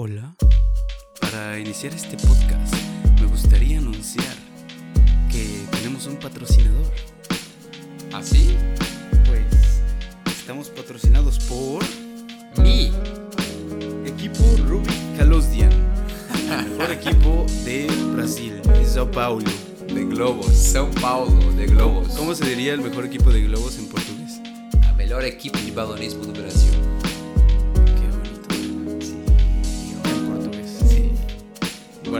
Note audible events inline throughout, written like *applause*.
Hola. Para iniciar este podcast, me gustaría anunciar que tenemos un patrocinador. ¿Así? Pues estamos patrocinados por Mi. Equipo Rubik Calosdian, el mejor equipo de Brasil, de Sao Paulo. De globos. São Paulo, de globos. ¿Cómo se diría el mejor equipo de globos en portugués? A melhor equipe de balonismo do Brasil.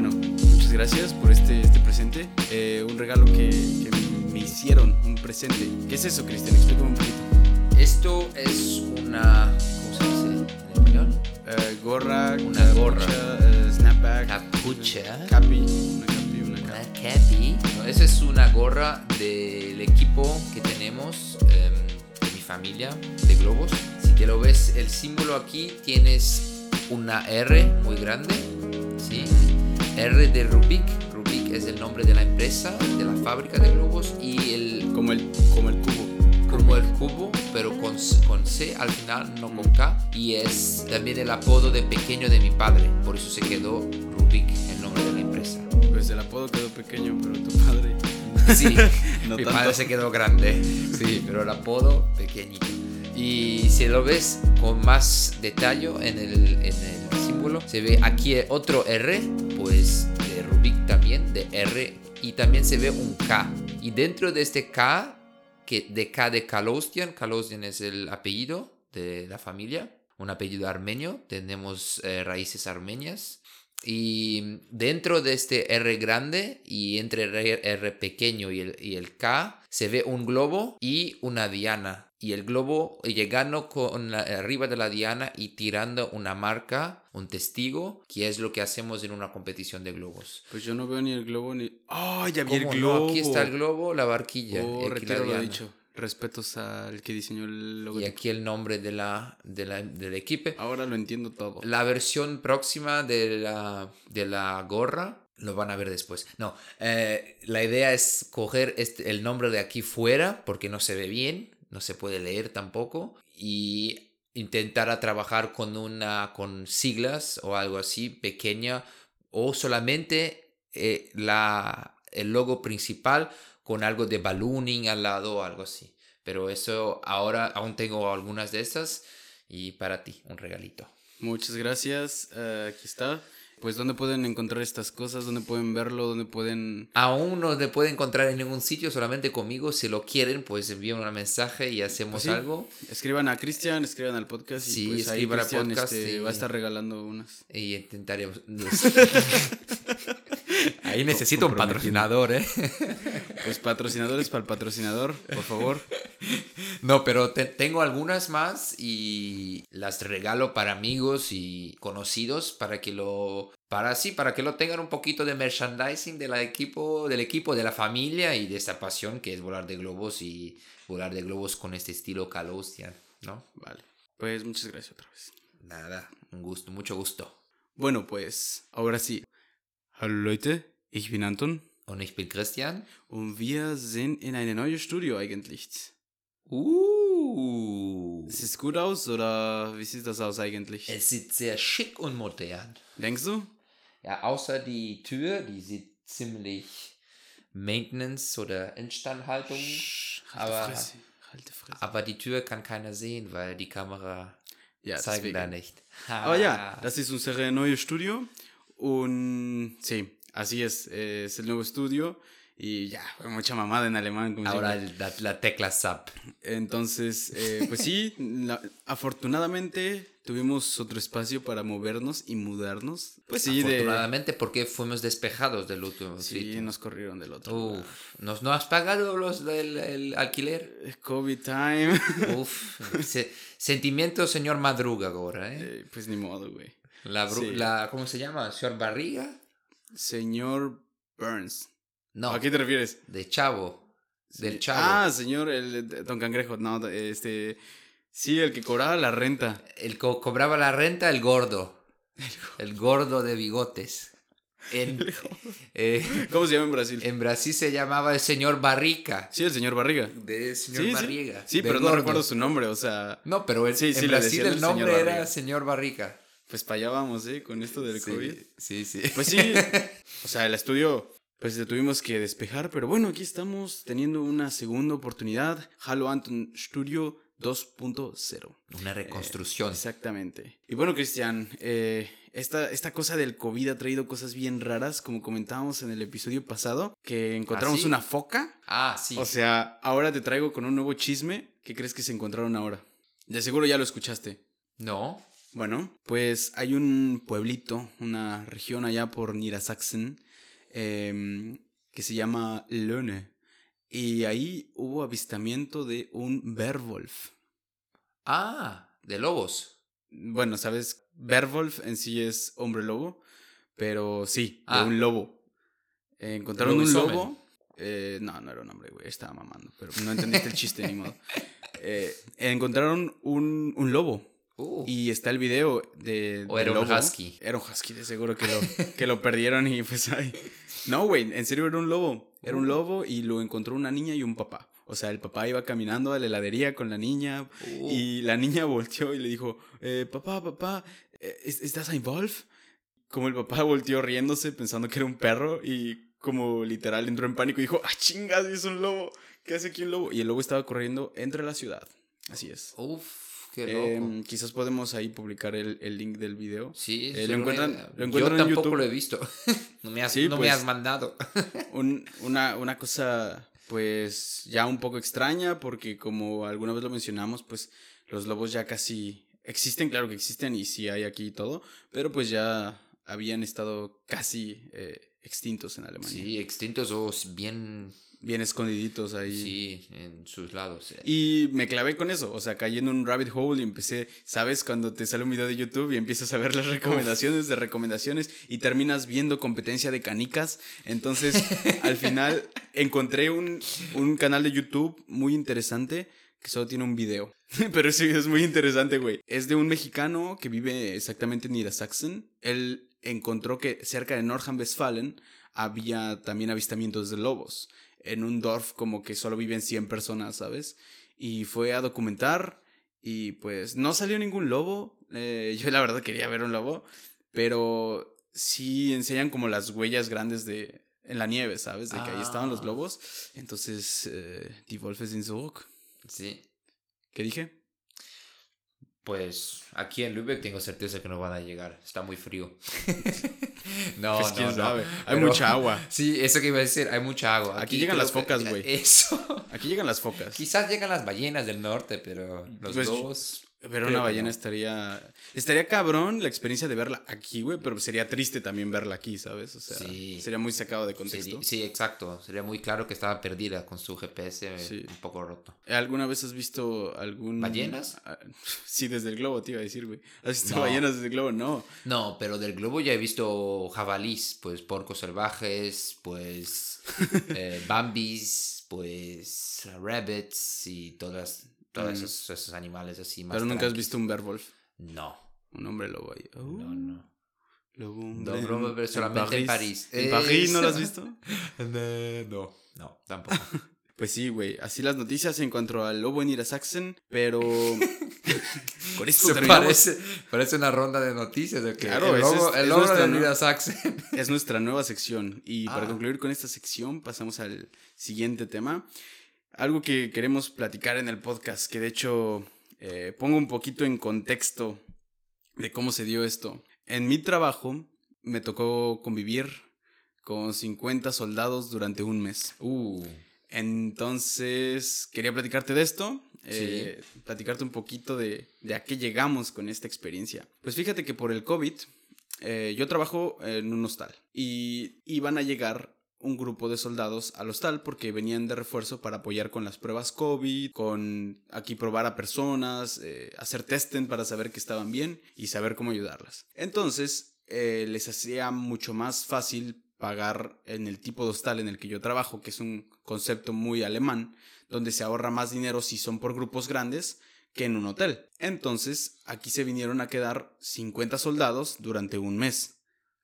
Bueno, muchas gracias por este, este presente. Eh, un regalo que, que me hicieron, un presente. ¿Qué es eso, Cristian? Explícame un poquito. Esto es una. ¿Cómo se dice en español? Eh, gorra, Una gorra. capucha, eh, snapback, Capucha. capi, una capi, una Una capi. capi. No, esa es una gorra del equipo que tenemos em, de mi familia de globos. Si te lo ves, el símbolo aquí tienes una R muy grande. ¿sí? R de Rubik. Rubik es el nombre de la empresa, de la fábrica de globos. Y el Como el, como el cubo. como el cubo, pero con, C- con C al final, no con K. Y es también el apodo de pequeño de mi padre. Por eso se quedó Rubik, el nombre de la empresa. Pues el apodo quedó pequeño, pero tu padre. Sí, *laughs* No mi tanto. padre se quedó grande. Sí, pero el apodo pequeñito. Y si lo ves con más detalle en el, símbolo, se ve aquí otro R, pues de Rubik también, de R, y también se ve un K. Y dentro de este K, que de K de Kalosdian, Kalosdian es el apellido de la familia, un apellido armenio, tenemos eh, raíces armenias. Y dentro de este R grande y entre R, R pequeño y el K se ve un globo y una diana. Y el globo llegando con la- arriba de la diana y tirando una marca, un testigo, que es lo que hacemos en una competición de globos. Pues yo no veo ni el globo ni. ¡Oh, ya vi el ¿Cómo no? globo! Aquí está el globo, la barquilla. Oh, retiro lo dicho. Respetos al que diseñó el logo. Y aquí el nombre de la, de la- del equipo. Ahora lo entiendo todo. La versión próxima de la, de la gorra lo van a ver después. No, eh, la idea es coger este, el nombre de aquí fuera porque no se ve bien, no se puede leer tampoco y intentar a trabajar con una con siglas o algo así pequeña o solamente eh, la, el logo principal con algo de ballooning al lado o algo así. Pero eso ahora aún tengo algunas de estas y para ti un regalito. Muchas gracias. eh, aquí está. Pues, ¿dónde pueden encontrar estas cosas? ¿Dónde pueden verlo? ¿Dónde pueden.? Aún no te puede encontrar en ningún sitio, solamente conmigo. Si lo quieren, pues envíen un mensaje y hacemos sí. algo. Escriban a Cristian, escriban al podcast. Y Sí, pues ahí Cristian podcast este, y- va a estar regalando unas. Y intentaremos. *laughs* Ahí necesito un patrocinador, ¿eh? Pues patrocinadores para el patrocinador, por favor. No, pero te- tengo algunas más y las regalo para amigos y conocidos para que lo para sí, para que lo tengan un poquito de merchandising del equipo, del equipo, de la familia y de esta pasión que es volar de globos y volar de globos con este estilo Kalosian, ¿no? Vale. Pues muchas gracias otra vez. Nada, un gusto, mucho gusto. Bueno, pues ahora sí. Hallo Leute, ich bin Anton Und ich bin Christian. und wir sind in einem neuen Studio eigentlich. Uh, Sieht gut aus oder wie sieht das aus eigentlich? es sieht sehr schick und modern. Denkst du? Ja, außer die Tür, die sieht ziemlich Maintenance oder Instandhaltung. Sch, Aber- Fresse. Fresse. Aber die Tür kann keiner sehen, weil die Kamera Ja, zeigt deswegen. da nicht. Aber ja, das ist unser neues Studio. Und sí, así es. Es el nuevo estudio. Y ya, mucha mamada en alemán. Como Ahora la, la tecla SAP. Entonces, eh, pues sí, la- afortunadamente tuvimos otro espacio para movernos y mudarnos. Pues sí, de, Afortunadamente, porque fuimos despejados del último sí, nos corrieron del otro. Uf. ¿nos, ¿No has pagado los del el alquiler? Eh, COVID time. *laughs* Uf, se- sentimiento señor Madruga ahora, ¿eh? Eh, pues ni modo, güey. La, sí. la, ¿Cómo se llama? ¿Señor Barriga? Señor Burns. No, ¿A qué te refieres? de Chavo. Del. Chavo. Ah, señor, el Don Cangrejo. No, este. Sí, el que cobraba la renta. El que cobraba la renta, *laughs* el gordo. El gordo de bigotes. En, *laughs* eh, ¿Cómo se llama en Brasil? en Brasil se llamaba el señor Barrica. Sí, el señor Barriga. De señor Sí. Barriga. Sí, pero no recuerdo su nombre, o sea. No, pero en, Sí, sí, en Brasil el el señor nombre era Barriga. señor Barrica. Pues para allá vamos, ¿eh? Con esto del COVID. Sí, sí. Pues sí. *laughs* o sea, el estudio, pues le tuvimos que despejar, pero bueno, aquí estamos teniendo una segunda oportunidad. Halo Anton Studio 2.0. Una reconstrucción. Exactamente. Y bueno, Cristian, eh, esta, esta cosa del COVID ha traído cosas bien raras, como comentábamos en el episodio pasado, que encontramos ¿Ah, sí? una foca. ah, sí. O sea, ahora te traigo con un nuevo chisme. ¿Qué crees que se encontraron ahora? De seguro ya lo escuchaste. no. Bueno, pues hay un pueblito, una región allá por Niedersachsen, em, que se llama Löhne. Y ahí hubo avistamiento de un Werwolf. Ah, de lobos. Bueno, ¿sabes? Werwolf en sí es hombre lobo, pero sí, Ah. de un lobo. Eh, encontraron un lobo. eh, no, no era un hombre, güey, estaba mamando, pero no entendiste el chiste ni modo. *laughs* Eh, encontraron un, un lobo. Uh, Y está el video de. O un lobo. husky. Era un husky, de seguro que lo, *laughs* que lo perdieron y pues ay. No, güey, en serio era un lobo. Era un Uh. lobo y lo encontró una niña y un papá. O sea, el papá iba caminando a la heladería con la niña uh. y la niña *laughs* volteó y le dijo: eh, Papá, papá, eh, ¿es- ¿estás Wolf? Como el papá volteó riéndose pensando que era un perro y como literal entró en pánico y dijo: ¡Ah, chingas! Es un lobo. ¿Qué hace aquí un lobo? Y el lobo estaba corriendo entre la ciudad. Así es. Uf, Em, quizás podemos ahí publicar el, el link del video. sí, eh, lo encuentran- lo encuentran Yo en tampoco YouTube. lo he visto. *laughs* no me has, Sí, no me pues. has mandado. *laughs* Un- una, una cosa, pues, ya un poco extraña, porque como alguna vez lo mencionamos, pues, los lobos ya casi existen, claro que existen y sí hay aquí y todo, pero pues ya habían estado casi eh, extintos en Alemania. Sí, extintos o bien. Bien escondiditos ahí. Sí, en sus lados. eh. Y me clavé con eso, o sea, caí en un rabbit hole y empecé, ¿sabes? Cuando te sale un video de YouTube y empiezas a ver las recomendaciones de recomendaciones y terminas viendo competencia de canicas. Entonces, al final *laughs* encontré un, un canal de YouTube muy interesante que solo tiene un video. *laughs* Pero ese video es muy interesante, güey. Es de un mexicano que vive exactamente en Niedersachsen. Él encontró que cerca de Nordrhein-Westfalen había también avistamientos de lobos. En un dorf como que solo viven 100 personas, ¿sabes? Y fue a documentar y pues no salió ningún lobo. Eh, *laughs* yo la verdad quería ver un lobo, pero sí enseñan como las huellas grandes de en la nieve, ¿sabes? De que ahí estaban los Ah. lobos. Entonces, eh, Die Wolfe sind zurück. Sí. ¿Qué dije? Pues aquí en Lübeck tengo certeza que no van a llegar. Está muy frío. *laughs* no, Pues no, quién no. sabe. Hay Pero- mucha agua. *laughs* Sí, eso que iba a decir, hay mucha agua. Aquí llegan las focas, güey. *laughs* Eso. Aquí llegan las focas. Quizás llegan las ballenas del norte, pero los Pues, lobos. Ver una ballena no. estaría. Estaría cabrón la experiencia de verla aquí, güey, pero sería triste también verla aquí, ¿sabes? O sea, Sí. sería muy sacado de contexto. Sí, exacto. Sería muy claro que estaba perdida con su GPS Sí. un poco roto. ¿Alguna vez has visto algún. ¿Ballenas? Ah, *laughs* Sí, desde el globo, te iba a decir, güey. ¿Has visto No. ballenas desde el globo? No. No, pero del globo ya he visto jabalís, pues porcos salvajes, pues *laughs* eh, bambis, pues rabbits y todas, todos Mm. esos, esos animales así más. Pero nunca has visto un werewolf. No, Un hombre lobo ahí. Oh, no, no. Lobo No, hombre no, pero solamente en París. ¿En París no lo has visto? *laughs* No, no, tampoco. *laughs* Pues sí, güey. Así las noticias en cuanto al lobo en Irasaxen, pero. *laughs* Con esto Se parece, parece una ronda de noticias. de que Claro, el logo, es- el nuestra, de ¿no? Nida Saxen. Es nuestra nueva sección. Y para Ah. concluir con esta sección, pasamos al siguiente tema. Algo que queremos platicar en el podcast, que de hecho eh, pongo un poquito en contexto de cómo se dio esto. En mi trabajo me tocó convivir con 50 soldados durante un mes. Uh, Entonces, quería platicarte de esto, eh, platicarte un poquito de, de a qué llegamos con esta experiencia. Pues fíjate que por el COVID, eh, yo trabajo en un hostal y iban a llegar un grupo de soldados al hostal porque venían de refuerzo para apoyar con las pruebas COVID, con aquí probar a personas, eh, hacer testen para saber que estaban bien y saber cómo ayudarlas. Entonces, eh, les hacía mucho más fácil pagar en el tipo de hostal en el que yo trabajo, que es un concepto muy alemán, donde se ahorra más dinero si son por grupos grandes que en un hotel. Entonces, aquí se vinieron a quedar 50 soldados durante un mes,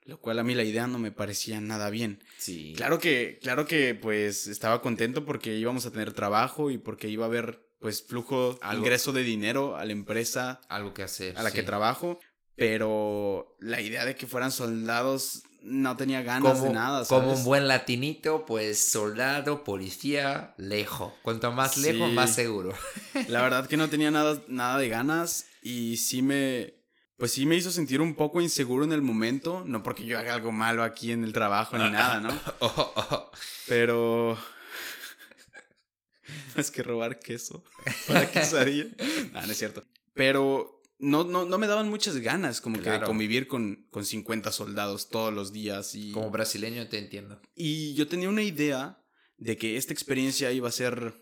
lo cual a mí la idea no me parecía nada bien. sí. Claro que, claro que pues estaba contento porque íbamos a tener trabajo y porque iba a haber pues flujo, Algo. ingreso de dinero a la empresa Algo que hacer. a la que trabajo. pero la idea de que fueran soldados no tenía ganas de nada. Como un buen latinito, pues soldado, policía, lejos. Cuanto más lejos, más seguro. La verdad que no tenía nada, nada de ganas y sí me, pues sí me hizo sentir un poco inseguro en el momento, no porque yo haga algo malo aquí en el trabajo ni nada, ¿no? *laughs* Oh, oh. Pero *laughs* es que robar queso *laughs* para quesadilla. no, no es cierto. Pero no, no, no me daban muchas ganas como que de convivir con, con 50 soldados todos los días. Y... Como brasileño te entiendo. Y yo tenía una idea de que esta experiencia iba a ser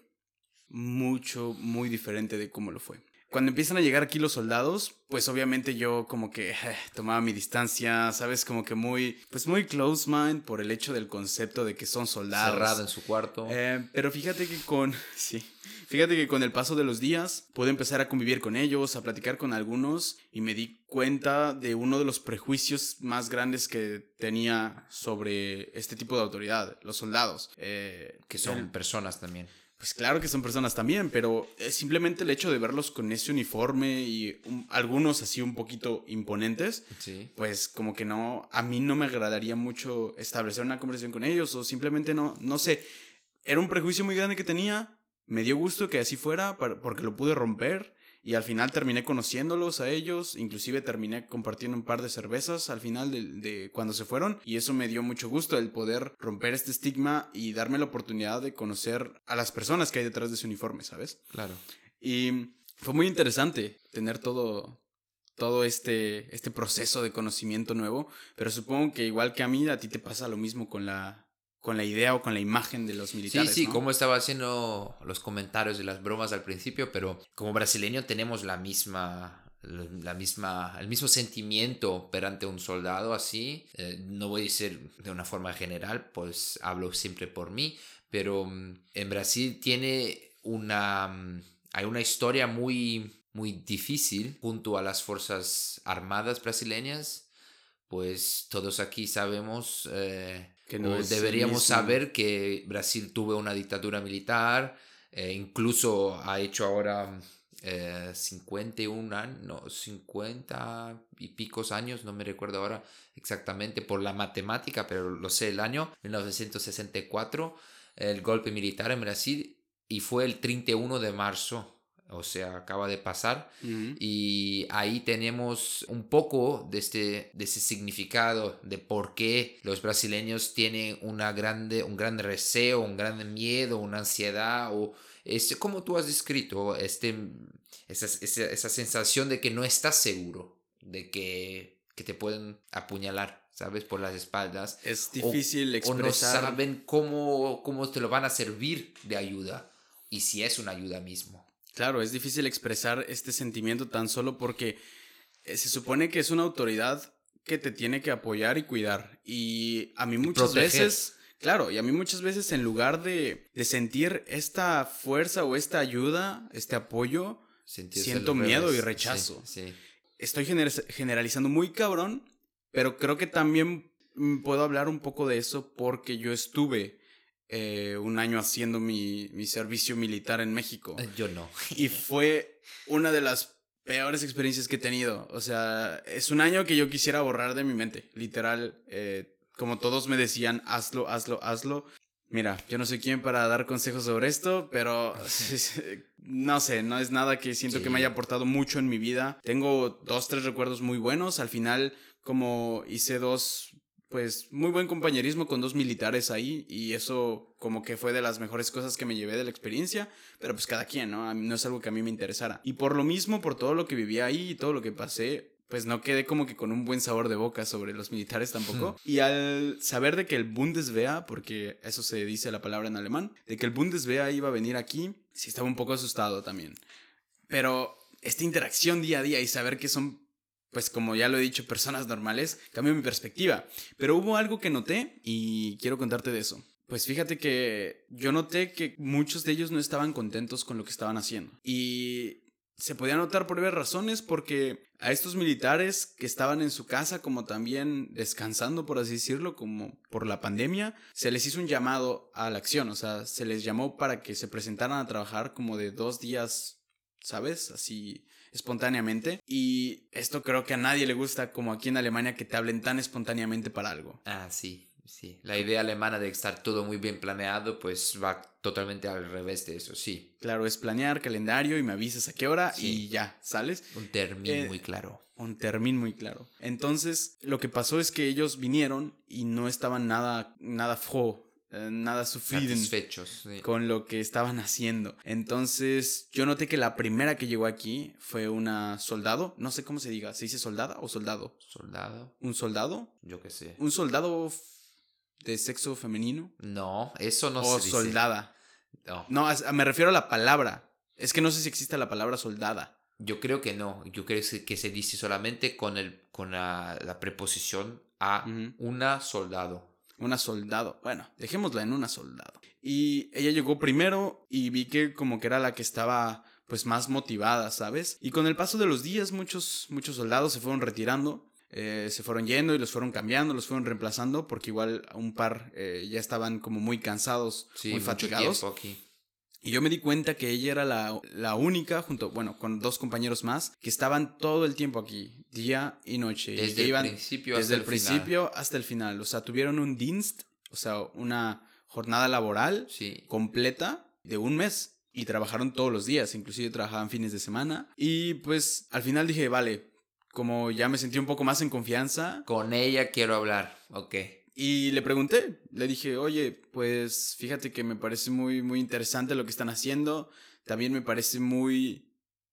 mucho, muy diferente de cómo lo fue cuando empiezan a llegar aquí los soldados, pues obviamente yo como que eh, tomaba mi distancia, ¿sabes? Como que muy, pues muy close mind por el hecho del concepto de que son soldados. Cerrado en su cuarto. Eh, pero fíjate que con, *laughs* sí, fíjate que con el paso de los días pude empezar a convivir con ellos, a platicar con algunos y me di cuenta de uno de los prejuicios más grandes que tenía sobre este tipo de autoridad, los soldados. Eh, que son personas también. Pues claro que son personas también, pero simplemente el hecho de verlos con ese uniforme y algunos así un poquito imponentes, pues como que no, a mí no me agradaría mucho establecer una conversación con ellos o simplemente no, no sé, era un prejuicio muy grande que tenía, me dio gusto que así fuera porque lo pude romper y al final terminé conociéndolos a ellos, inclusive terminé compartiendo un par de cervezas al final de, cuando se fueron y eso me dio mucho gusto el poder romper este estigma y darme la oportunidad de conocer a las personas que hay detrás de ese uniforme, ¿sabes? Claro. Y fue muy interesante tener todo, todo este, este proceso de conocimiento nuevo, pero supongo que igual que a mí, a ti te pasa lo mismo con la, con la idea o con la imagen de los militares. Sí, sí, como estaba haciendo los comentarios de las bromas al principio, pero como brasileño tenemos la misma, la misma, el mismo sentimiento perante un soldado así. Eh, no voy a decir de una forma general, pues hablo siempre por mí, pero mm, en Brasil tiene una, mm, hay una historia muy, muy difícil junto a las Fuerzas Armadas brasileñas. Pues todos aquí sabemos eh, deberíamos saber que Brasil tuvo una dictadura militar, eh, incluso ha hecho ahora eh, 51 años, 50 y picos años, no me recuerdo ahora exactamente por la matemática, pero lo sé el año, 1964, el golpe militar en Brasil y fue el 31 de marzo o sea, acaba de pasar. Y ahí tenemos un poco de, este, de ese significado de por qué los brasileños tienen una grande, un gran receo, un gran miedo, una ansiedad, o este, como tú has descrito, este, esa, esa, sensación de que no estás seguro, de que, que te pueden apuñalar. ¿sabes? Por las espaldas. Es difícil expresar. O no saben cómo, cómo te lo van a servir de ayuda y si es una ayuda mismo. Claro, es difícil expresar este sentimiento tan solo porque eh, se supone que es una autoridad que te tiene que apoyar y cuidar. Y a mí muchas veces, claro, y a mí muchas veces en lugar de, sentir esta fuerza o esta ayuda, este apoyo, siento miedo y rechazo. Estoy generalizando muy cabrón, pero creo que también mm, puedo hablar un poco de eso porque yo estuve eh, un año haciendo mi, mi, servicio militar en México. Eh, yo no. y fue una de las peores experiencias que he tenido. O sea, es un año que yo quisiera borrar de mi mente. Literal, eh, como todos me decían, hazlo, hazlo, hazlo. Mira, yo no soy quien para dar consejos sobre esto, pero *laughs* no sé, no es nada que siento que me haya aportado mucho en mi vida. Tengo dos, tres recuerdos muy buenos. Al final, como hice dos pues muy buen compañerismo con dos militares ahí y eso como que fue de las mejores cosas que me llevé de la experiencia, pero pues cada quien, ¿no? A mí no es algo que a mí me interesara. Y por lo mismo, por todo lo que viví ahí y todo lo que pasé, pues no quedé como que con un buen sabor de boca sobre los militares tampoco. Y al saber de que el Bundeswehr, porque eso se dice la palabra en alemán, de que el Bundeswehr iba a venir aquí, sí estaba un poco asustado también. Pero esta interacción día a día y saber que son pues como ya lo he dicho, personas normales, cambió mi perspectiva. Pero hubo algo que noté y quiero contarte de eso. Pues fíjate que yo noté que muchos de ellos no estaban contentos con lo que estaban haciendo. Y se podía notar por varias razones porque a estos militares que estaban en su casa como también descansando por así decirlo como por la pandemia se les hizo un llamado a la acción o sea se les llamó para que se presentaran a trabajar como de dos días sabes así espontáneamente. Y esto creo que a nadie le gusta, como aquí en Alemania, que te hablen tan espontáneamente para algo. Ah, sí, sí. La idea alemana de estar todo muy bien planeado, pues va totalmente al revés de eso, sí. Claro, es planear calendario y me avisas a qué hora Sí. y ya, ¿sales? Un término Eh, muy claro. Un término muy claro. Entonces, lo que pasó es que ellos vinieron y no estaban nada, nada froh, eh, nada Satisfechos. sí. con lo que estaban haciendo. Entonces, yo noté que la primera que llegó aquí fue una soldado, no sé cómo se diga, ¿se dice soldada o soldado? Soldado, ¿Un soldado? yo qué sé. ¿Un soldado de sexo femenino? No, eso no o se dice. soldada. No, me refiero a la palabra. Es que no sé si existe la palabra soldada. yo creo que no. Yo creo que se- dice solamente con, el, con la, la preposición a una soldado. Una soldado. Bueno, dejémosla en una soldado. Y ella llegó primero y vi que como que era la que estaba pues más motivada, ¿sabes? Y con el paso de los días muchos, muchos soldados se fueron retirando. eh, se fueron yendo y los fueron cambiando, los fueron reemplazando porque igual un par eh, ya estaban como muy cansados, Sí, muy fatigados. aquí. Y yo me di cuenta que ella era la, la única, junto, bueno, con dos compañeros más, que estaban todo el tiempo aquí, día y noche. y Desde que el iban principio desde hasta el el final. principio hasta el final. O sea, tuvieron un Dienst, o sea, una jornada laboral Sí. completa de un mes. Y trabajaron todos los días, inclusive trabajaban fines de semana. Y pues al final dije, vale, como ya me sentí un poco más en confianza, Con ella quiero hablar. Ok. Y le pregunté, le dije, oye, pues fíjate que me parece muy, muy interesante lo que están haciendo. También me parece muy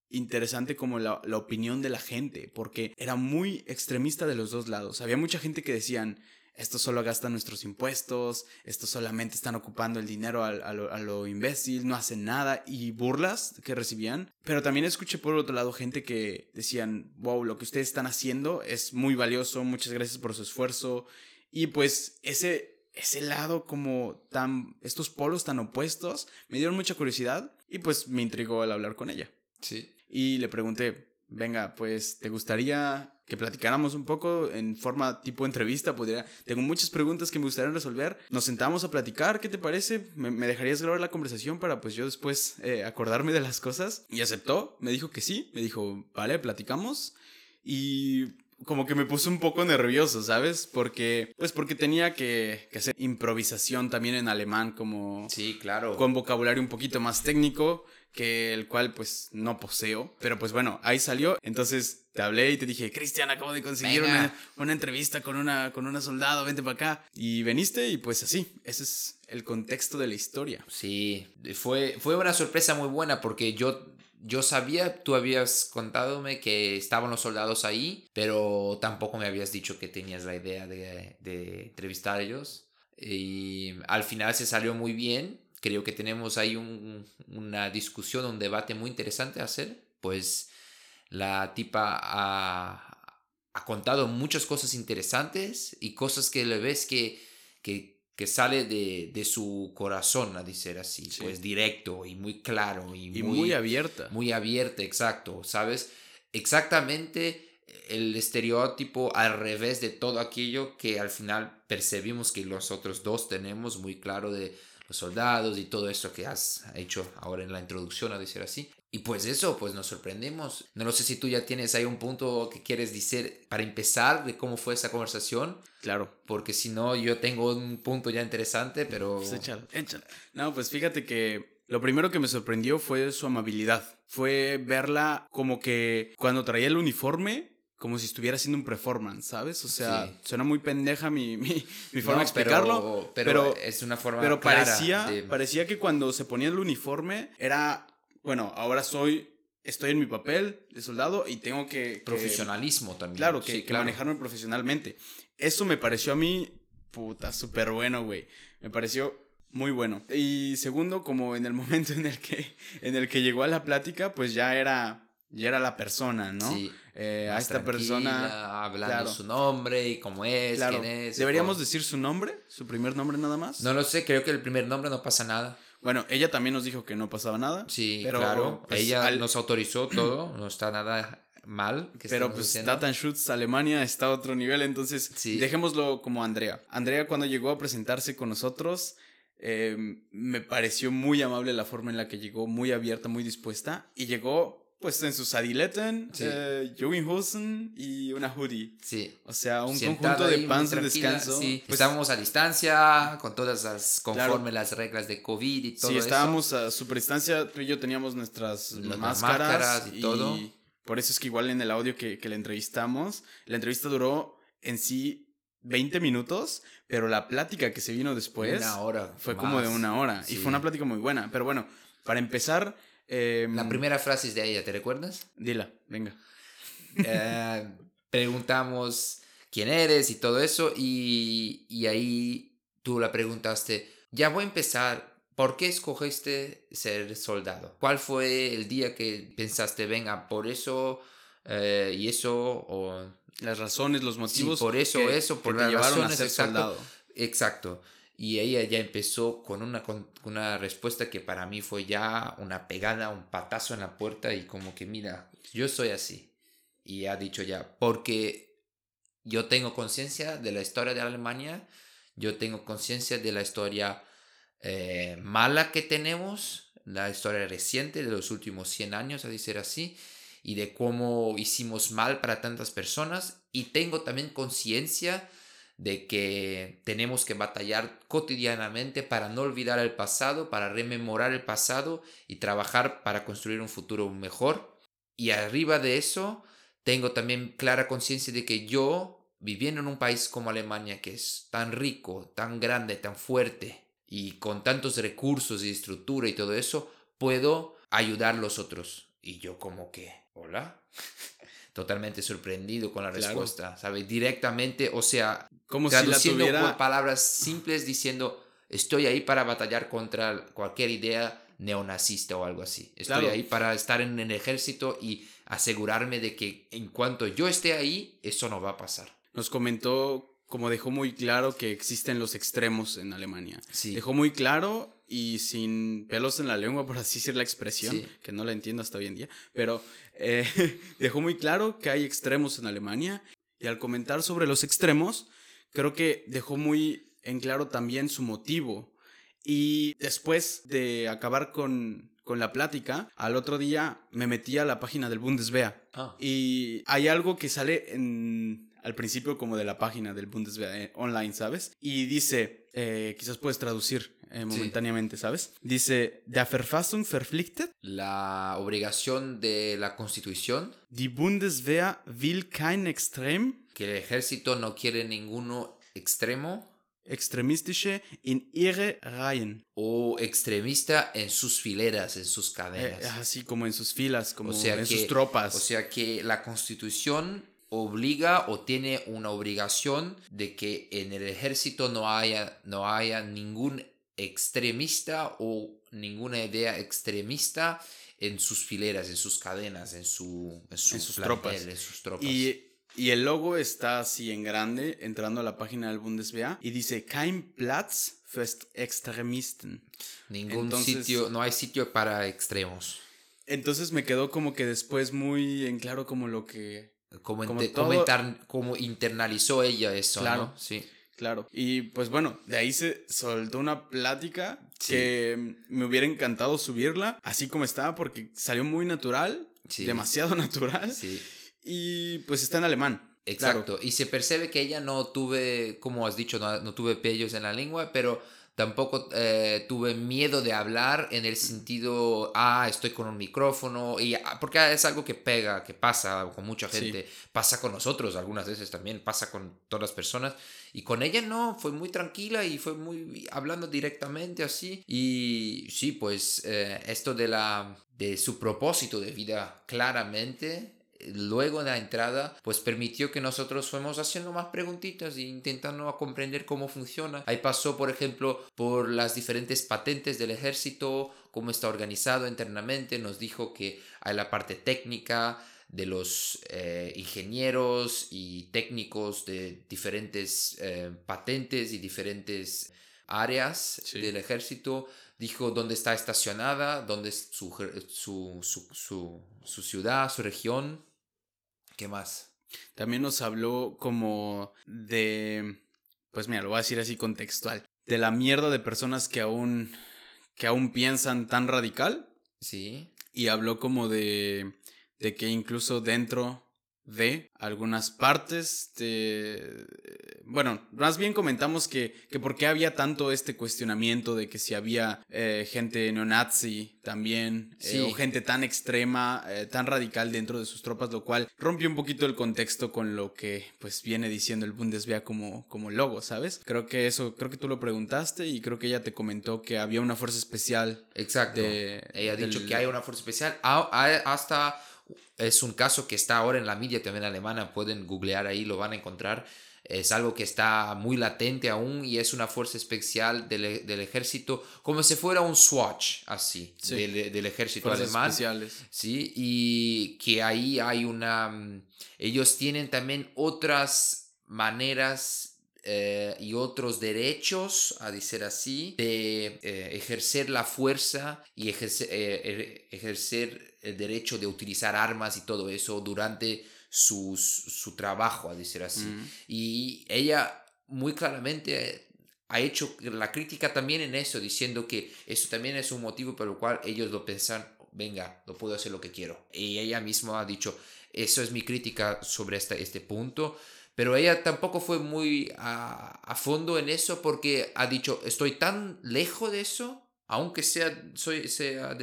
interesante como la, la opinión de la gente, porque era muy extremista de los dos lados. Había mucha gente que decían, esto solo gasta nuestros impuestos, esto solamente están ocupando el dinero a, lo, a lo imbécil, no hacen nada, y burlas que recibían. Pero también escuché por otro lado gente que decían, wow, lo que ustedes están haciendo es muy valioso, muchas gracias por su esfuerzo. Y pues ese, ese lado como tan, estos polos tan opuestos, me dieron mucha curiosidad y pues me intrigó al hablar con ella. Sí. Y le pregunté, venga, pues, ¿te gustaría que platicáramos un poco en forma tipo entrevista? Podría, tengo muchas preguntas que me gustaría resolver. Nos sentamos a platicar, ¿qué te parece? ¿Me, me dejarías grabar la conversación para pues yo después eh, acordarme de las cosas? Y aceptó, me dijo que sí, me dijo, vale, platicamos. Y como que me puse un poco nervioso, ¿sabes? Porque, pues porque tenía que, que hacer improvisación también en alemán, como Sí, claro. con vocabulario un poquito más técnico que el cual pues no poseo. Pero pues bueno, ahí salió. Entonces te hablé y te dije, Cristian, acabo de conseguir una entrevista con una, con una soldado, vente para acá. Y veniste y pues así, ese es el contexto de la historia. Sí, fue, fue una sorpresa muy buena porque yo, yo sabía, tú habías contadome que estaban los soldados ahí, pero tampoco me habías dicho que tenías la idea de, de entrevistar a ellos. Y al final se salió muy bien. Creo que tenemos ahí un- una discusión, un debate muy interesante a hacer. Pues la tipa ha, ha contado muchas cosas interesantes y cosas que le ves que, que, que sale de, de su corazón, a decir así, Sí. pues directo y muy claro y, Y muy, abierta. muy abierta, exacto, ¿sabes? Exactamente el estereotipo al revés de todo aquello que al final percibimos que los otros dos tenemos muy claro de los soldados y todo eso que has hecho ahora en la introducción, a decir así. Y pues eso, pues nos sorprendemos. No lo sé si tú ya tienes ahí un punto que quieres decir para empezar de cómo fue esa conversación, Claro. porque si no, yo tengo un punto ya interesante, pero... Pues échalo, échalo. No, pues fíjate que lo primero que me sorprendió fue su amabilidad. Fue verla como que cuando traía el uniforme, como si estuviera haciendo un performance, ¿sabes? O sea, Sí. suena muy pendeja mi, mi, mi forma No, de explicarlo. Pero, pero, pero- es una forma Pero clara parecía, de- parecía que cuando se ponía el uniforme era, bueno, ahora soy, estoy en mi papel de soldado y tengo que... que- profesionalismo también. Claro, que, Sí, que manejarme profesionalmente. Eso me pareció a mí, puta, súper bueno, güey. Me pareció muy bueno. Y segundo, como en el *laughs* momento en el que, en el que llegó a la plática, pues ya era, ya era la persona, ¿no? Sí, Eh, a esta persona... hablando claro. su nombre y cómo es, Claro. quién es. ¿Deberíamos decir su nombre? ¿Su primer nombre nada más? No lo sé, creo que el primer nombre no pasa nada. Bueno, ella también nos dijo que no pasaba nada. Sí, pero, claro. pues, Ella al- nos autorizó todo, no está nada mal. que Pero pues haciendo. Datenschutz Alemania está a otro nivel, entonces Sí. dejémoslo como Andrea. Andrea cuando llegó a presentarse con nosotros, eh, me pareció muy amable la forma en la que llegó, muy abierta, muy dispuesta, y llegó pues en sus adiletten, Sí. eh, Jogginghosen y una hoodie. Sí. O sea, un conjunto de pants de tranquila, descanso. Sí. Pues, estábamos a distancia, con todas las, Claro. conforme las reglas de COVID y todo sí, eso. estábamos a super distancia, tú y yo teníamos nuestras Las máscaras, máscaras y todo. Por eso es que igual en el audio que, que le entrevistamos, la entrevista duró en sí 20 minutos, pero la plática que se vino después Una hora. fue como de una hora. Y fue una plática muy buena. Pero bueno, para empezar... em, La primera frase es de ella, ¿te recuerdas? Dila, venga. Eh, preguntamos quién eres y todo eso y, y ahí tú la preguntaste, ya voy a empezar, ¿por qué escogiste ser soldado? ¿Cuál fue el día que pensaste, venga, por eso eh, y eso o Las razones, los sí, motivos. por eso, que- eso, por que te las llevaron razones, a ser exacto. soldado. Exacto. Y ella ya empezó con una, con una respuesta que para mí fue ya una pegada, un patazo en la puerta y como que, mira, yo soy así. Y ha dicho ya, porque yo tengo conciencia de la historia de Alemania, yo tengo conciencia de la historia eh, mala que tenemos, la historia reciente de los últimos 100 años, a decir así, y de cómo hicimos mal para tantas personas. Y tengo también conciencia de que tenemos que batallar cotidianamente para no olvidar el pasado, para rememorar el pasado y trabajar para construir un futuro mejor. Y arriba de eso, tengo también clara conciencia de que yo, viviendo en un país como Alemania, que es tan rico, tan grande, tan fuerte, y con tantos recursos y estructura y todo eso, puedo ayudar a los otros. Y yo como que, hola, *laughs* totalmente sorprendido con la Claro. respuesta, ¿sabes? Directamente, o sea, Como si la traduciendo tuviera... por palabras simples diciendo, estoy ahí para batallar contra cualquier idea neonazista o algo así. Estoy Claro. ahí para estar en el ejército y asegurarme de que en cuanto yo esté ahí, eso no va a pasar. Nos comentó, como dejó muy claro, que existen los extremos en Alemania. Sí. Dejó muy claro y sin pelos en la lengua, por así decir la expresión, Sí. que no la entiendo hasta hoy en día, pero eh, *laughs* dejó muy claro que hay extremos en Alemania y al comentar sobre los extremos, creo que dejó muy en claro también su motivo. Y después de acabar con, con la plática, al otro día me metí a la página del Bundeswehr Ah. y hay algo que sale en, al principio como de la página del Bundeswehr eh, online, ¿sabes? Y dice, eh, quizás puedes traducir eh, momentáneamente, ¿sabes? Dice, der Verfassung verpflichtet, La obligación de la constitución, die Bundeswehr will kein Extrem, que el ejército no quiere ninguno extremo extremistische in ihre Reihen. o extremista en sus fileras, en sus Eh, cadenas. así como en sus filas, como O sea en que- sus tropas. O sea que la constitución obliga o tiene una obligación de que en el ejército no haya, no haya ningún extremista o ninguna idea extremista en sus fileras, en sus cadenas, en, su, en, su En sus plantel, tropas. en sus tropas. Y, y el logo está así en grande, entrando a la página del Bundeswehr, y dice, kein Platz für Extremisten. Ningún entonces- sitio, no hay sitio para extremos. Entonces me quedó como que después muy en claro como lo que... Como, Como inte- todo- como inter- como internalizó ella eso, Claro. ¿no? Sí. Claro. Y pues bueno, de ahí se soltó una plática Sí. que me hubiera encantado subirla así como estaba porque salió muy natural, Sí. demasiado *laughs* natural. Sí. Y pues está en alemán. Exacto, y se percibe que ella no tuve, como has dicho, no, no tuve pellos en la lengua, pero tampoco eh, tuve miedo de hablar en el sentido, ah, estoy con un micrófono, y, ah, porque es algo que pega, que pasa con mucha Sí. gente, pasa con nosotros algunas veces también, pasa con todas las personas, y con ella no, fue muy tranquila y fue muy hablando directamente así, y sí, pues eh, esto de, la, de su propósito de vida claramente luego de la entrada, pues permitió que nosotros fuéramos haciendo más preguntitas e intentando comprender cómo funciona. Ahí pasó, por ejemplo, por las diferentes patentes del ejército, cómo está organizado internamente, nos dijo que hay la parte técnica de los eh, ingenieros y técnicos de diferentes eh, patentes y diferentes áreas Sí. del ejército dijo dónde está estacionada, dónde es su, su, su, su, su ciudad, su región. ¿Qué más? También nos habló como de, pues mira, lo voy a decir así contextual, de la mierda de personas que aún, que aún piensan tan radical Sí, y habló como de de que incluso dentro de algunas partes de... Bueno, más bien comentamos que, que por qué había tanto este cuestionamiento de que si había eh, gente neonazi también, eh, o gente tan extrema, eh, tan radical dentro de sus tropas, lo cual rompió un poquito el contexto con lo que pues viene diciendo el Bundeswehr como, como logo, ¿sabes? Creo que eso, creo que tú lo preguntaste y creo que ella te comentó que había una fuerza especial. Exacto. ella ha dicho que hay una fuerza especial hasta es un caso que está ahora en la media también alemana, pueden googlear ahí, lo van a encontrar. Es algo que está muy latente aún y es una fuerza especial del, e, del ejército, como si fuera un Swatch, así, del, del, ejército alemán. Especiales. Sí, y que ahí hay una... Mm, ellos tienen también otras maneras eh, y otros derechos, a decir así, de eh, ejercer la fuerza y ejercer, eh, er, ejercer, el derecho de utilizar armas y todo eso durante sus, su trabajo, a decir así. Y ella muy claramente ha hecho la crítica también en eso, diciendo que eso también es un motivo por el cual ellos lo pensan, venga, lo puedo hacer lo que quiero. Y ella misma ha dicho, eso es mi crítica sobre este, este punto pero ella tampoco fue muy a, fondo en eso porque ha dicho, estoy tan lejos de eso, aunque sea, soy, sea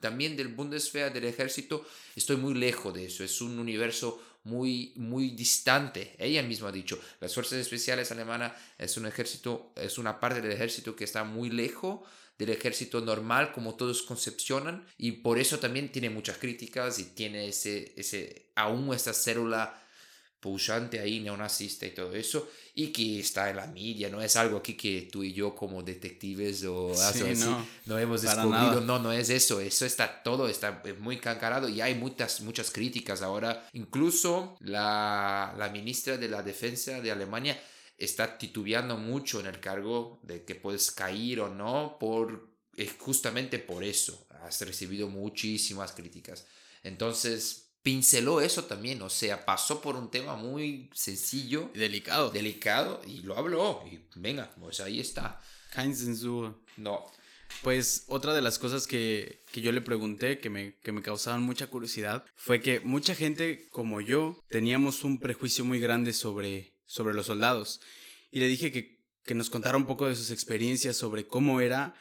también del Bundeswehr, del ejército, estoy muy lejos de eso. Es un universo muy, muy distante. Ella misma ha dicho, las fuerzas especiales alemanas es un ejército, es una parte del ejército que está muy lejos del ejército normal como todos concepcionan y por eso también tiene muchas críticas y tiene ese, ese aún esta célula pujante ahí, neonazista y todo eso, y que está en la media, no es algo aquí que tú y yo como detectives o algo así no, hemos descubierto, no, no es eso, eso está todo, está muy cancarado y hay muchas, muchas críticas ahora, incluso la, la ministra de la Defensa de Alemania está titubeando mucho en el cargo de que puedes caer o no por justamente por eso. Has recibido muchísimas críticas. Entonces pinceló eso también, o sea, pasó por un tema muy sencillo. Delicado. Delicado y lo habló. Y venga, pues ahí está. Kein Censur. No. Pues otra de las cosas que, que yo le pregunté, que me, que me causaban mucha curiosidad, fue que mucha gente como yo teníamos un prejuicio muy grande sobre, sobre los soldados. Y le dije que, que nos contara un poco de sus experiencias sobre cómo era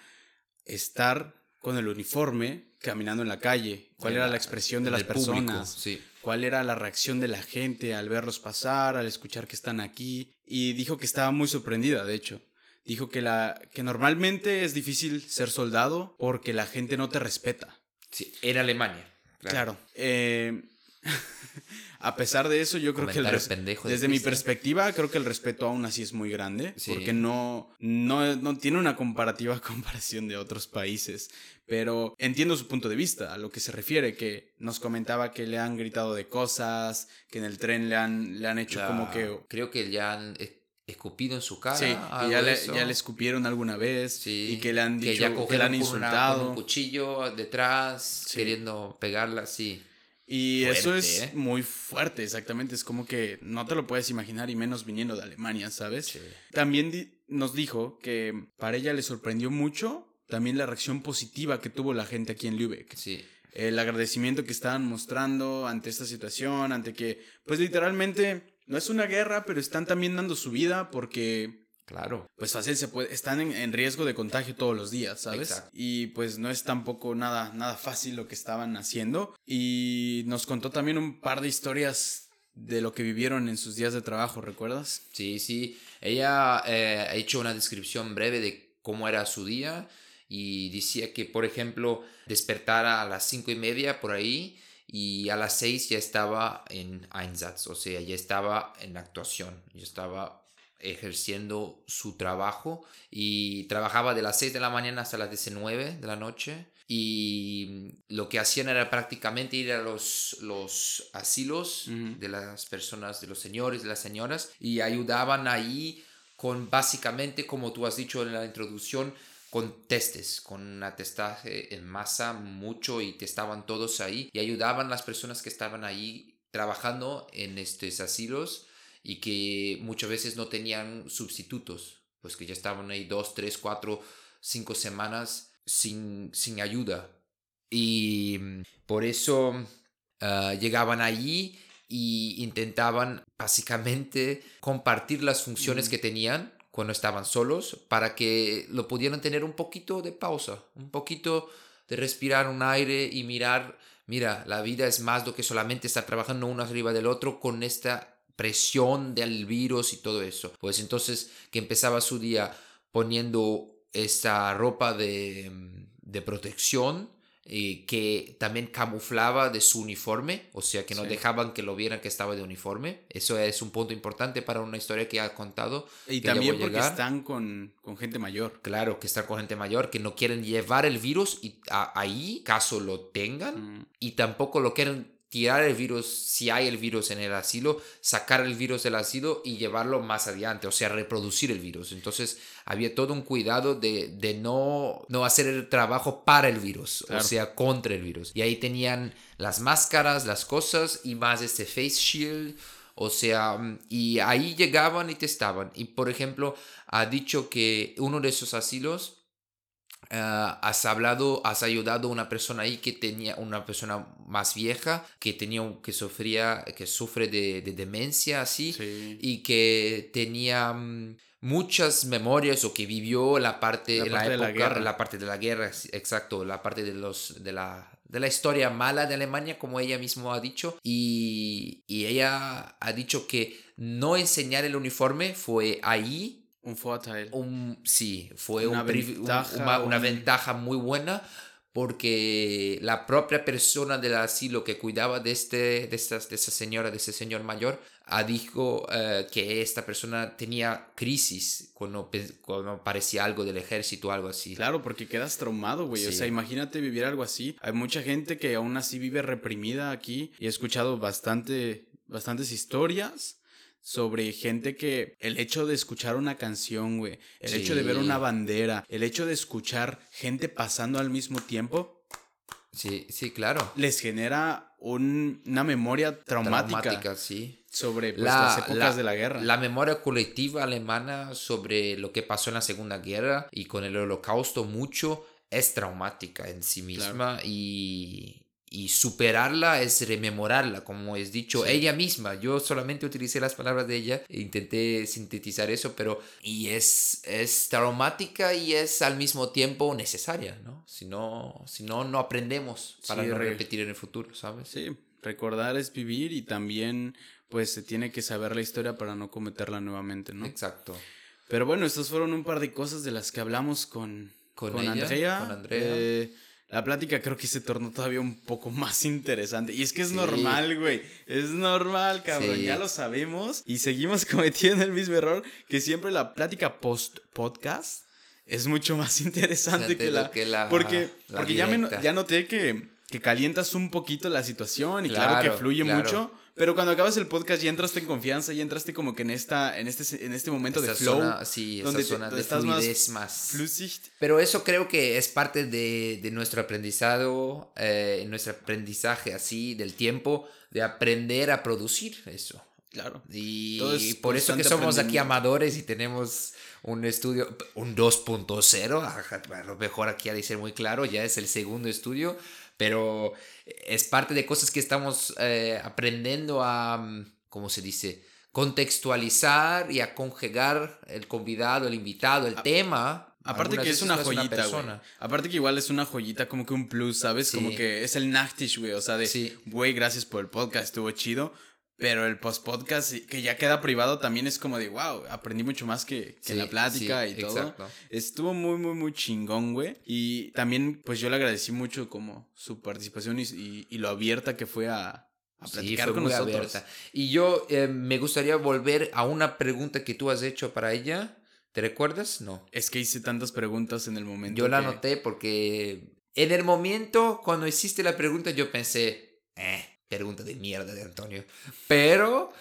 estar con el uniforme caminando en la calle, cuál era la expresión de las personas, cuál era la reacción de la gente al verlos pasar, al escuchar que están aquí, y dijo que estaba muy sorprendida, de hecho. Dijo que, la, que normalmente es difícil ser soldado porque la gente no te respeta. Sí, en Alemania. Claro. Eh, *laughs* a pesar de eso, yo creo que desde mi perspectiva, creo que el respeto aún así es muy grande, porque no, no, no tiene una comparativa *laughs* comparación de otros países. Pero entiendo su punto de vista, a lo que se refiere, que nos comentaba que le han gritado de cosas, que en el tren le han, le han hecho como que... Creo que ya han escupido en su cara. Sí, que ya le, ya le, escupieron alguna vez y que le han dicho que, ya que le han insultado. un cuchillo detrás, queriendo pegarla, sí. Y eso es ¿eh? muy fuerte, exactamente. Es como que no te lo puedes imaginar y menos viniendo de Alemania, ¿sabes? También nos dijo que para ella le sorprendió mucho también la reacción positiva que tuvo la gente aquí en Lübeck. Sí. El agradecimiento que estaban mostrando ante esta situación, ante que, pues literalmente, no es una guerra, pero están también dando su vida porque Claro. Pues fácil se puede, están en, riesgo de contagio todos los días, ¿sabes? Y pues no es tampoco nada, nada fácil lo que estaban haciendo. Y nos contó también un par de historias de lo que vivieron en sus días de trabajo, ¿recuerdas? Sí, sí. Ella eh, ha hecho una descripción breve de cómo era su día y decía que, por ejemplo, despertara a las cinco y media por ahí y a las seis ya estaba en Einsatz, o sea, ya estaba en actuación, ya estaba ejerciendo su trabajo y trabajaba de las 6 de la mañana hasta las 19 de la noche y lo que hacían era prácticamente ir a los, los asilos de las personas, de los señores, de las señoras y ayudaban ahí con básicamente, como tú has dicho en la introducción, con testes, con un atestaje en masa mucho y que estaban todos ahí y ayudaban las personas que estaban ahí trabajando en estos asilos y que muchas veces no tenían sustitutos, pues que ya estaban ahí dos, tres, cuatro, cinco semanas sin, sin ayuda. Y mm, por eso ah, llegaban allí y intentaban básicamente compartir las funciones Mm. que tenían cuando estaban solos para que lo pudieran tener un poquito de pausa, un poquito de respirar un aire y mirar, mira, la vida es más do que solamente estar trabajando uno arriba del otro con esta presión del virus y todo eso. Pues entonces que empezaba su día poniendo esta ropa de, de protección eh, que también camuflaba de su uniforme, o sea que no Sí. dejaban que lo vieran que estaba de uniforme. Eso es un punto importante para una historia que ha contado. Y que también porque llegar. están con, con gente mayor. Claro, que está con gente mayor, que no quieren llevar el virus y a- ahí, caso lo tengan, Mm. y tampoco lo quieren tirar el virus, si hay el virus en el asilo, sacar el virus del asilo y llevarlo más adelante, o sea, reproducir el virus. Entonces había todo un cuidado de, de no, no hacer el trabajo para el virus, Claro. o sea, contra el virus. Y ahí tenían las máscaras, las cosas y más este face shield. O sea, y ahí llegaban y testaban. Y por ejemplo, ha dicho que uno de esos asilos ah, has hablado, has ayudado a una persona ahí que tenía una persona más vieja que tenía un- que sufría, que sufre de, de demencia así Sí. y que tenía mm, muchas memorias o que vivió la parte, La en parte de la época- guerra. la parte de la guerra, exacto, la parte de los de la de la historia mala de Alemania, como ella misma ha dicho, y, y ella ha dicho que no enseñar el uniforme fue ahí Un Vorteil. un, sí, fue Una un privi- un- ventaja, una, una un- ventaja muy buena porque la propia persona del asilo que cuidaba de, este, de, estas, de esa señora, de ese señor mayor, ha dicho eh, que esta persona tenía crisis cuando, cuando parecía algo del ejército o algo así. Claro, porque quedas traumado, güey. O Sí. sea, imagínate vivir algo así. Hay mucha gente que aún así vive reprimida aquí. Y he escuchado bastante, bastantes historias sobre gente que el hecho de escuchar una canción, güey, el hecho de ver una bandera, el hecho de escuchar gente pasando al mismo tiempo, Sí, sí, claro. les genera un- una memoria traumática, sí. sobre pues, La- las épocas de la guerra. La memoria colectiva alemana sobre lo que pasó en la Segunda Guerra y con el holocausto mucho es traumática en sí misma y, y superarla es rememorarla, como es dicho Sí. ella misma. Yo solamente utilicé las palabras de ella e intenté sintetizar eso, pero y es, es traumática y es al mismo tiempo necesaria, ¿no? Si no, si no, no aprendemos para Sí, no re- repetir en el futuro, ¿sabes? Sí, recordar es vivir y también pues se tiene que saber la historia para no cometerla nuevamente, ¿no? Exacto. Pero bueno, estas fueron un par de cosas de las que hablamos con, Con con, ella, Andrea. con Andrea. Eh, la plática creo que se tornó todavía un poco *laughs* más interesante. Y es que es Sí. normal, güey. Es normal, cabrón. Sí. Ya lo sabemos. Y seguimos *laughs* cometiendo el mismo error que siempre la plática post-podcast es mucho más *laughs* interesante que la, que la- porque, la porque ya, me ya noté que, que calientas un poquito la situación y claro, Claro, que fluye claro. mucho. Pero cuando acabas el podcast ya entraste en confianza, ya entraste como que en esta, en este, en este momento Esta de flow. zona, sí, esa donde te- zona donde de estás más fluidez más. flüssig. Pero eso creo que es parte de, de nuestro aprendizado, eh, nuestro aprendizaje así del tiempo, de aprender a producir eso. Claro. Y es por eso que somos aquí amadores y tenemos un estudio, un 2.0, ajá, a lo mejor aquí ha de ser muy claro, ya es el segundo estudio, pero es parte de cosas que estamos eh, aprendiendo a, mm, ¿cómo se dice? Contextualizar y a conjugar el convidado, el invitado, el tema. Aparte Algunas que es una joyita, güey. Aparte que igual es una joyita, como que un plus, ¿sabes? Sí. Como que es el Nachtisch, güey. O sea, de, Sí. güey, gracias por el podcast, estuvo chido. Pero el post-podcast, que ya queda privado, también es como de, wow, aprendí mucho más que, que la plática sí, y todo. exacto. Estuvo muy, muy, muy chingón, güey. Y también, pues yo le agradecí mucho como su participación y, y- y lo abierta que fue a, platicar con nosotros. abierta. Y yo eh, me gustaría volver a una pregunta que tú has hecho para ella. ¿Te recuerdas? No. Es que hice tantas preguntas en el momento. Yo la que- anoté porque en el momento cuando hiciste la pregunta yo pensé, eh, pregunta de mierda de Antonio. Pero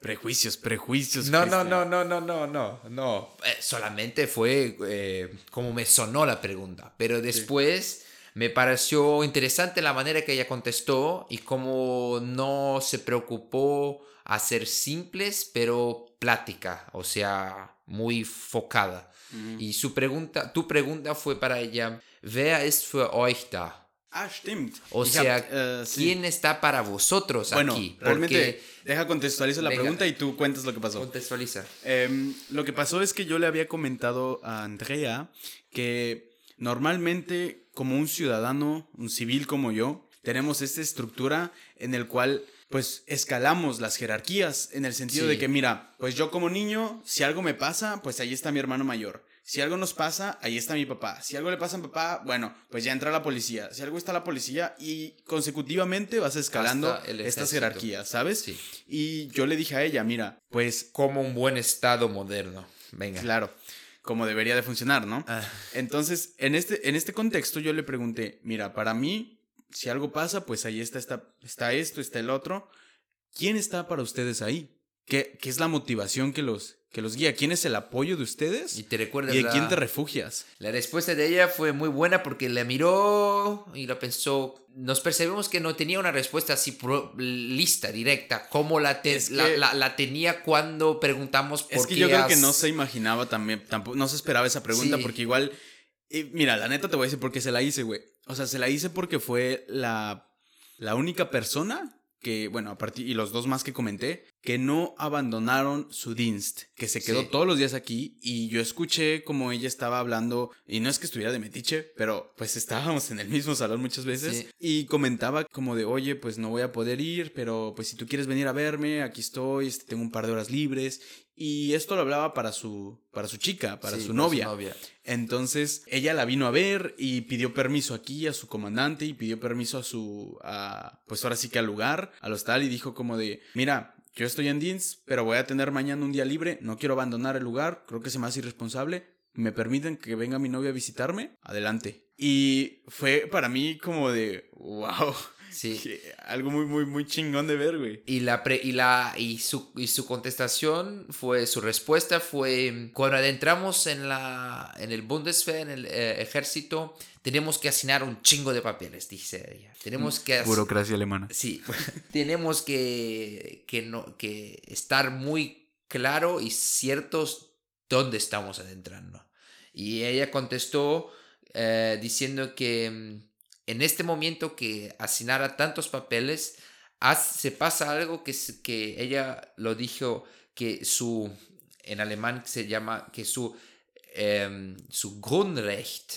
Prejuicios, prejuicios. no, no, Cristian. no, no, no, no, no, no. Eh, solamente fue eh, como me sonó la pregunta. Pero después me pareció interesante la manera que ella contestó y cómo no se preocupó a ser simples, pero plática, o sea, muy focada. Ujú. Y su pregunta, tu pregunta fue para ella, wer ist für euch da? Ah, stimmt. O Ich sea, hab, sí. ¿quién está para vosotros Bueno, aquí? realmente, deja contextualizo la pregunta y tú cuentas lo que Porque pasó. contextualiza. Em, lo que pasó es que yo le había comentado a Andrea que normalmente como un ciudadano, un civil como yo, tenemos esta estructura en el cual pues escalamos las jerarquías en el sentido Sí. de que mira, pues yo como niño, si algo me pasa, pues ahí está mi hermano mayor. Si algo nos pasa, ahí está mi papá. Si algo le pasa a mi papá, bueno, pues ya entra la policía. Si algo está la policía y consecutivamente vas escalando estas jerarquías, ¿sabes? Sí. Y yo le dije a ella, mira, pues Como un buen estado moderno. Venga. Claro, como debería de funcionar, ¿no? Ah, Entonces, en este, en este contexto yo le pregunté, mira, para mí, si algo pasa, pues ahí está, está, está esto, está el otro. ¿Quién está para ustedes ahí? ¿Qué, qué es la motivación que los, que los guía? ¿Quién es el apoyo de ustedes? y te recuerdas ¿Y la, quién te refugias? la respuesta de ella fue muy buena porque la miró y la pensó. Nos percibimos que no tenía una respuesta así pro- lista, directa, como la, te- la, que- la- la tenía cuando preguntamos por Es que qué yo creo que no se imaginaba también, tampoco, no se esperaba esa pregunta Sí. porque igual, y mira, la neta te voy a decir por qué se la hice, güey. O sea, se la hice porque fue la, la única persona que, bueno, a partir, y los dos más que comenté, que no abandonaron su Dienst, que se quedó Sí. todos los días aquí y yo escuché como ella estaba hablando, y no es que estuviera de metiche, pero pues estábamos en el mismo salón muchas veces Sí. y comentaba como de, oye, pues no voy a poder ir, pero pues si tú quieres venir a verme, aquí estoy, este, tengo un par de horas libres. Y esto lo hablaba para su, para su chica, para Sí, su novia. novia. Entonces ella la vino a ver y pidió permiso aquí a su comandante y pidió permiso a su, a, pues ahora sí que al lugar, al hostal y dijo como de, mira, yo estoy en Deans, pero voy a tener mañana un día libre, no quiero abandonar el lugar, creo que se me hace irresponsable, me permiten que venga mi novia a visitarme, adelante. Y fue para mí como de, wow, Sí. algo muy, muy, muy chingón de ver, güey. Y la pre- y la y su, y su contestación fue su respuesta fue cuando adentramos en la en el Bundeswehr en el eh, ejército tenemos que asignar un chingo de papeles dice ella tenemos que as- Burocracia alemana. sí *laughs* tenemos que que no que estar muy claro y ciertos dónde estamos adentrando y ella contestó eh, diciendo que mm, en este momento que asignara tantos papeles, se pasa algo que, que ella lo dijo, que su, en alemán se llama, que su, em, su Grundrecht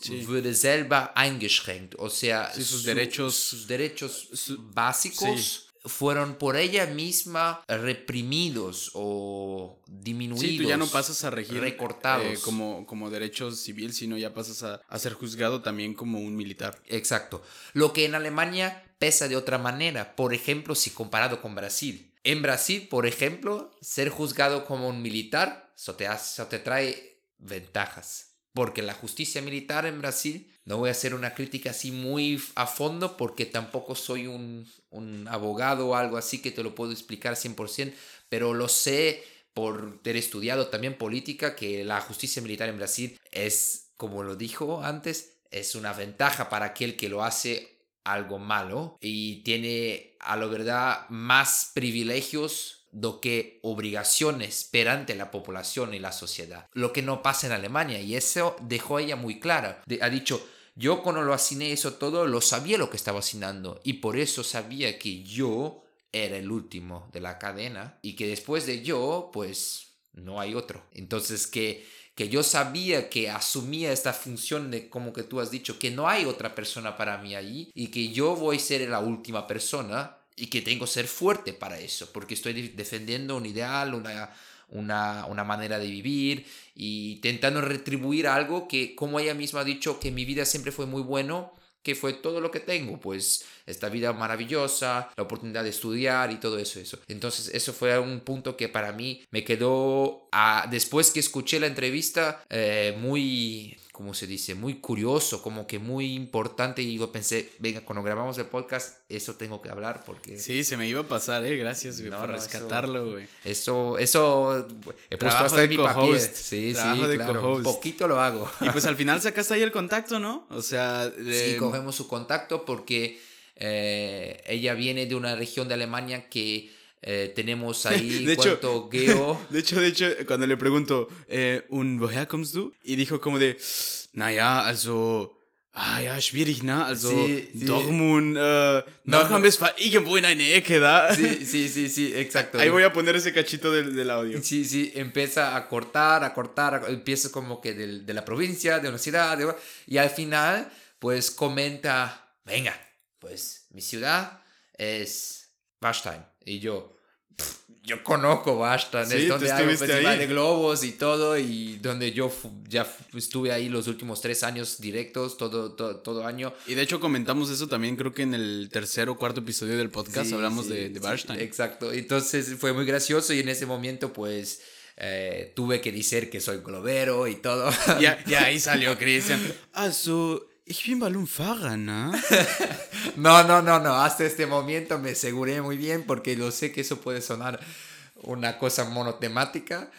Sí. würde selber eingeschränkt, o sea, Sí, sus su- derechos- sus derechos su- básicos fueron por ella misma reprimidos o disminuidos. Sí, tú ya no pasas a regir recortados. eh, como, como derecho civil, sino ya pasas a, a ser juzgado también como un militar. Exacto. Lo que en Alemania pesa de otra manera. Por ejemplo, si comparado con Brasil. En Brasil, por ejemplo, ser juzgado como un militar, eso te, hace- eso te trae ventajas. Porque la justicia militar en Brasil, no voy a hacer una crítica así muy a fondo porque tampoco soy un, un abogado o algo así que te lo puedo explicar 100%, pero lo sé por haber estudiado también política que la justicia militar en Brasil es, como lo dijo antes, es una ventaja para aquel que lo hace algo malo y tiene a la verdad más privilegios do que obligaciones perante la población y la sociedad. Lo que no pasa en Alemania y eso dejó ella muy clara. De- ha dicho, yo cuando lo asigné eso todo, lo sabía lo que estaba asignando y por eso sabía que yo era el último de la cadena y que después de yo, pues no hay otro. Entonces que, que yo sabía que asumía esta función de como que tú has dicho, que no hay otra persona para mí allí y que yo voy a ser la última persona y que tengo que ser fuerte para eso, porque estoy de- defendiendo un ideal, una, una, una manera de vivir y intentando retribuir algo que, como ella misma ha dicho, que mi vida siempre fue muy bueno, que fue todo lo que tengo, pues esta vida maravillosa, la oportunidad de estudiar y todo eso, eso. Entonces eso fue un punto que para mí me quedó, después que escuché la entrevista, eh, muy, ¿cómo se dice? Muy curioso, como que muy importante y yo pensé, venga, cuando grabamos el podcast, eso tengo que hablar porque... Sí, se me iba a pasar, eh. Gracias, güey, No, por no, rescatarlo, güey. Eso, eso, he puesto Trabajo hasta de en mi papel. Sí, Trabajo sí, de claro. co-host. Poquito lo hago. Y pues al *laughs* final sacaste ahí el contacto, ¿no? O sea, de- Sí, cogemos su contacto porque eh, ella viene de una región de Alemania que eh, tenemos *laughs* ahí *laughs* De hecho- cuanto geo. De hecho, de hecho, cuando le pregunto, eh, ¿un woher kommst du? Y dijo como de, naja, also, Ah ja, schwierig, ne? Also Sie- sie- Dortmund, äh, Nordrhein-Westfalen, irgendwo in eine Ecke da. Sí, sí, sí, sí, exacto. Ahí voy a poner ese cachito del, del audio. Sí, sí, empieza a cortar, a cortar, a- empieza como que del- de la provincia, de una ciudad, de- y al final, pues comenta, venga, pues mi ciudad es Bastard. Y yo, "Pff, yo conozco Bastard, Sí, es donde hay un festival ahí. de globos y todo, y donde yo ya estuve ahí los últimos tres años directos, todo, todo, todo año. Y de hecho comentamos eso también, creo que en el tercer o cuarto episodio del podcast Sí, hablamos sí, de, de exacto. Entonces fue muy gracioso y en ese momento pues eh, tuve que decir que soy globero y todo. Ja, ja, *laughs* ahí salió Christian. Also, ich bin Ballonfahrer, ne? *laughs* no, no, no, no. Hasta este momento me aseguré muy bien porque lo sé que eso puede sonar una cosa monotemática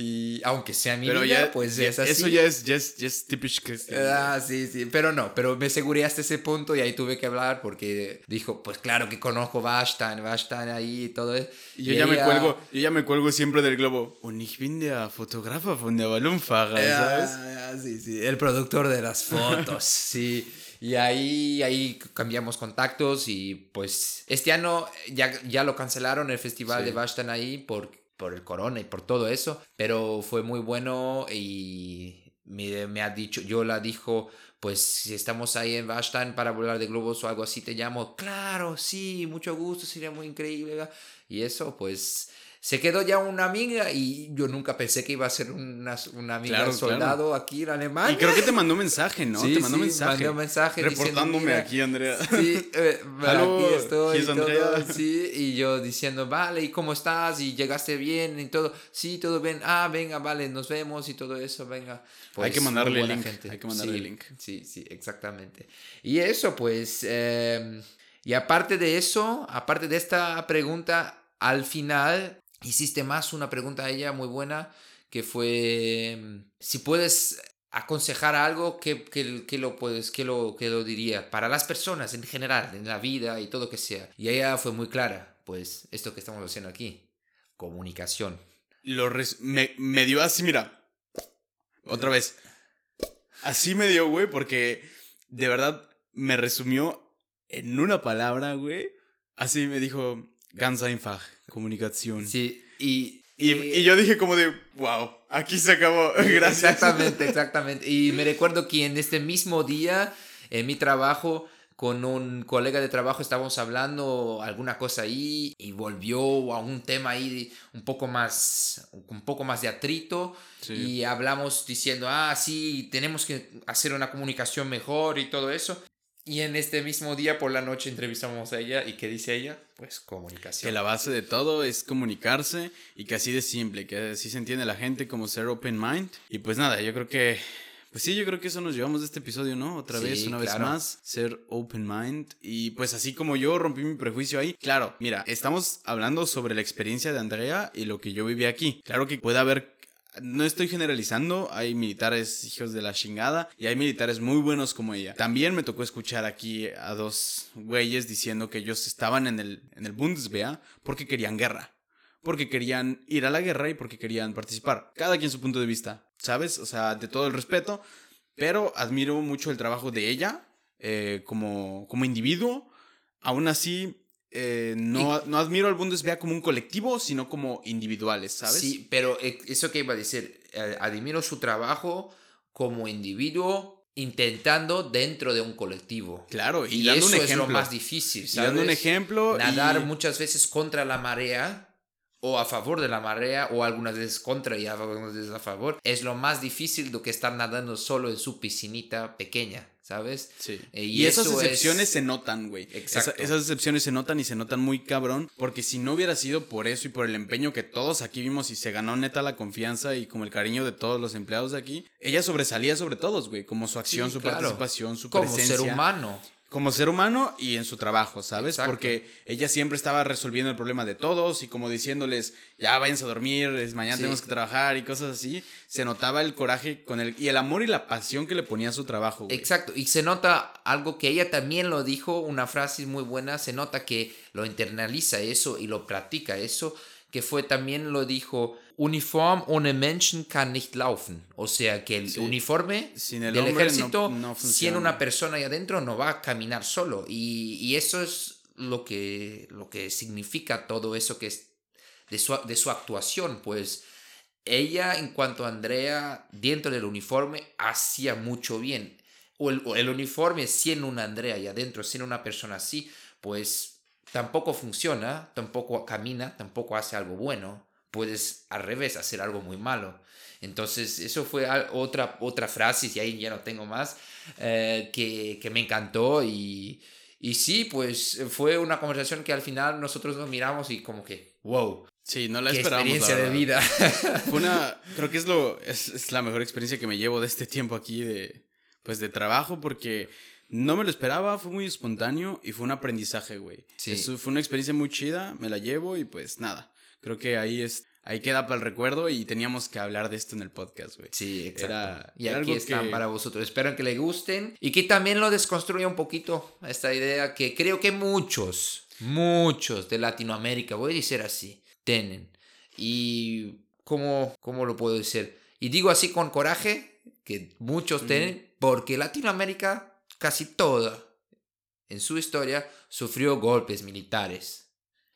y aunque sea mi Pero vida, ya, pues ya- es así. eso ya es, ya es, ya es típico. Ah, sí, sí, pero no, pero me aseguré hasta ese punto y ahí tuve que hablar porque dijo, pues claro que conozco Bastard, Bastard ahí y todo eso. Y yo ya me cuelgo, yo ya me cuelgo siempre del globo. Und ich bin der Fotografer von der Ballonfahrer, ¿sabes? Ah, ah, sí, sí, el productor de las fotos, *laughs* sí. Y ahí, ahí cambiamos contactos y pues este año ya, ya lo cancelaron el festival Sí. de Bastard ahí por, por el corona y por todo eso, pero fue muy bueno y me, ha dicho, yo la dijo, pues si estamos ahí en Bastard para volar de globos o algo así, te llamo, claro, sí, mucho gusto, sería muy increíble. Y eso, pues se quedó ya una amiga y yo nunca pensé que iba a ser una, una amiga Claro, soldado aquí en Alemania. Y creo que te mandó mensaje, ¿no? Sí, te mandó sí, mensaje. mandó mensaje diciendo, Reportándome "Mira, aquí, Andrea. Sí, eh, *laughs* aquí estoy. y todo, sí, y yo diciendo, vale, ¿y cómo estás? ¿Y llegaste bien? Y todo, sí, todo bien. Ah, venga, vale, nos vemos y todo eso, venga. Hay que Pues, mandarle buena link, gente. hay que mandarle Sí, link. Sí, sí, exactamente. Y eso, pues, eh, y aparte de eso, aparte de esta pregunta, al final hiciste más una pregunta a ella muy buena, que fue, mm, si puedes aconsejar algo, ¿qué, qué- qué lo puedes, qué lo, qué lo diría? Para las personas en general, en la vida y todo que sea. Y ella fue muy clara, pues, esto que estamos haciendo aquí, comunicación. Lo res- me, me dio así, mira. Otra vez. Así me dio, güey, porque de verdad me resumió en una palabra, güey. Así me dijo, ganz einfach, comunicación. Sí, y... Y, y yo dije como de, wow, aquí se acabó. *laughs* Gracias. Exactamente, *laughs* exactamente. Y me recuerdo que en este mismo día, en mi trabajo, con un colega de trabajo estábamos hablando alguna cosa ahí y volvió a un tema ahí un poco más, un poco más de atrito Sí. y hablamos diciendo, ah, sí, tenemos que hacer una comunicación mejor y todo eso. Y en este mismo día por la noche entrevistamos a ella y ¿qué dice ella? Pues comunicación. Que la base de todo es comunicarse y que así de simple, que así se entiende la gente como ser open mind. Y pues nada, yo creo que, pues sí, yo creo que eso nos llevamos de este episodio, ¿no? Otra Sí, vez, una vez más, ser open mind. Y pues así como yo rompí mi prejuicio ahí, claro, mira, estamos hablando sobre la experiencia de Andrea y lo que yo viví aquí. Claro que puede haber no estoy generalizando, hay militares hijos de la chingada y hay militares muy buenos como ella. También me tocó escuchar aquí a dos güeyes diciendo que ellos estaban en el, en el Bundeswehr porque querían guerra. Porque querían ir a la guerra y porque querían participar. Cada quien su punto de vista, ¿sabes? O sea, de todo el respeto. Pero admiro mucho el trabajo de ella eh, como, como individuo. Aún así, eh, no, no admiro al Bundeswehr como un colectivo, sino como individuales, ¿sabes? Sí, pero eh, eso que iba a decir, eh, admiro su trabajo como individuo intentando dentro de un colectivo. Claro, y, Y, dando eso un ejemplo. es lo más difícil, Y ¿sabes? dando un ejemplo. Nadar y- muchas veces contra la marea o a favor de la marea o algunas veces contra y algunas veces a favor. Es lo más difícil do que estar nadando solo en su piscinita pequeña, ¿sabes? Sí. Eh, y, esas eso excepciones es- se notan, güey. Exacto. Esa- esas excepciones se notan y se notan muy cabrón. Porque si no hubiera sido por eso y por el empeño que todos aquí vimos y se ganó neta la confianza y como el cariño de todos los empleados de aquí, ella sobresalía sobre todos, güey. Como su acción, Sí, su claro. participación, su Como presencia. ser humano. Como ser humano y en su trabajo, ¿sabes? Exacto. Porque ella siempre estaba resolviendo el problema de todos y como diciéndoles, ya váyanse a dormir, es mañana Sí. tenemos que trabajar y cosas así. Se notaba el coraje con el, y el amor y la pasión que le ponía a su trabajo, güey. Exacto, y se nota algo que ella también lo dijo, una frase muy buena, se nota que lo internaliza eso y lo practica eso, que fue también lo dijo, Uniform ohne Menschen kann nicht laufen. O sea que el Sí. uniforme Sin el del no- ejército, no sin funciona. una persona ahí adentro, no va a caminar solo. Y, y eso es lo que, lo que significa todo eso que es de su, de su actuación. Pues ella, en cuanto a Andrea, dentro del uniforme, hacía mucho bien. O el, o el uniforme, siendo una Andrea y adentro, siendo una persona así, pues tampoco funciona, tampoco camina, tampoco hace algo bueno. Puedes al revés hacer algo muy malo. Entonces, eso fue otra, otra frase, y ahí ya no tengo más, eh, que, que me encantó. Y, y sí, pues fue una conversación que al final nosotros nos miramos y como que, wow, Sí, no la qué esperábamos. la experiencia de vida. *laughs* Fue una, *laughs* creo que es lo, es, es la mejor experiencia que me llevo de este tiempo aquí de, pues de trabajo porque no me lo esperaba, fue muy espontáneo y fue un aprendizaje, güey. Sí. Eso fue una experiencia muy chida, me la llevo y pues nada, creo que ahí es, ahí queda para el recuerdo y teníamos que hablar de esto en el podcast, güey. Sí, exacto. Era- y era aquí están que- para vosotros. Espero que les gusten y que también lo desconstruya un poquito esta idea que creo que muchos, muchos de Latinoamérica, voy a decir así, tienen. Y ¿cómo, cómo lo puedo decir? Y digo así con coraje, que muchos tienen, porque Latinoamérica casi toda en su historia sufrió golpes militares.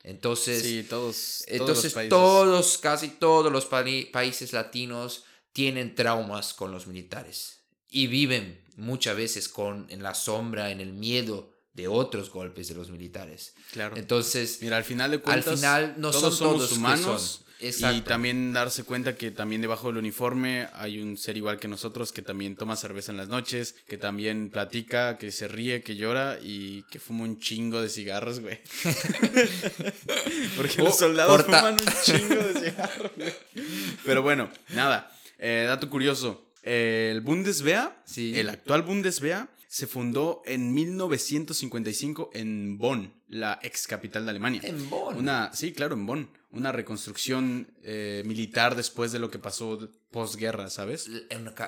Entonces, Sí, todos, todos entonces los todos, casi todos los países latinos tienen traumas con los militares y viven muchas veces con en la sombra, en el miedo de otros golpes de los militares. Claro. Entonces, Mira, al final de al final no todos son somos todos humanos. Exacto. Y también darse cuenta que también debajo del uniforme hay un ser igual que nosotros que también toma cerveza en las noches, que también platica, que se ríe, que llora y que fuma un chingo de cigarros, güey. *laughs* Porque Oh, los soldados corta. fuman un chingo de cigarros, güey. Pero bueno, nada. eh, dato curioso. eh, el Bundeswehr, Sí. el actual Bundeswehr, se fundó en 1955 en Bonn, la ex capital de Alemania. En Bonn. Una, sí, claro, en Bonn. Una reconstrucción eh, militar después de lo que pasó posguerra, ¿sabes?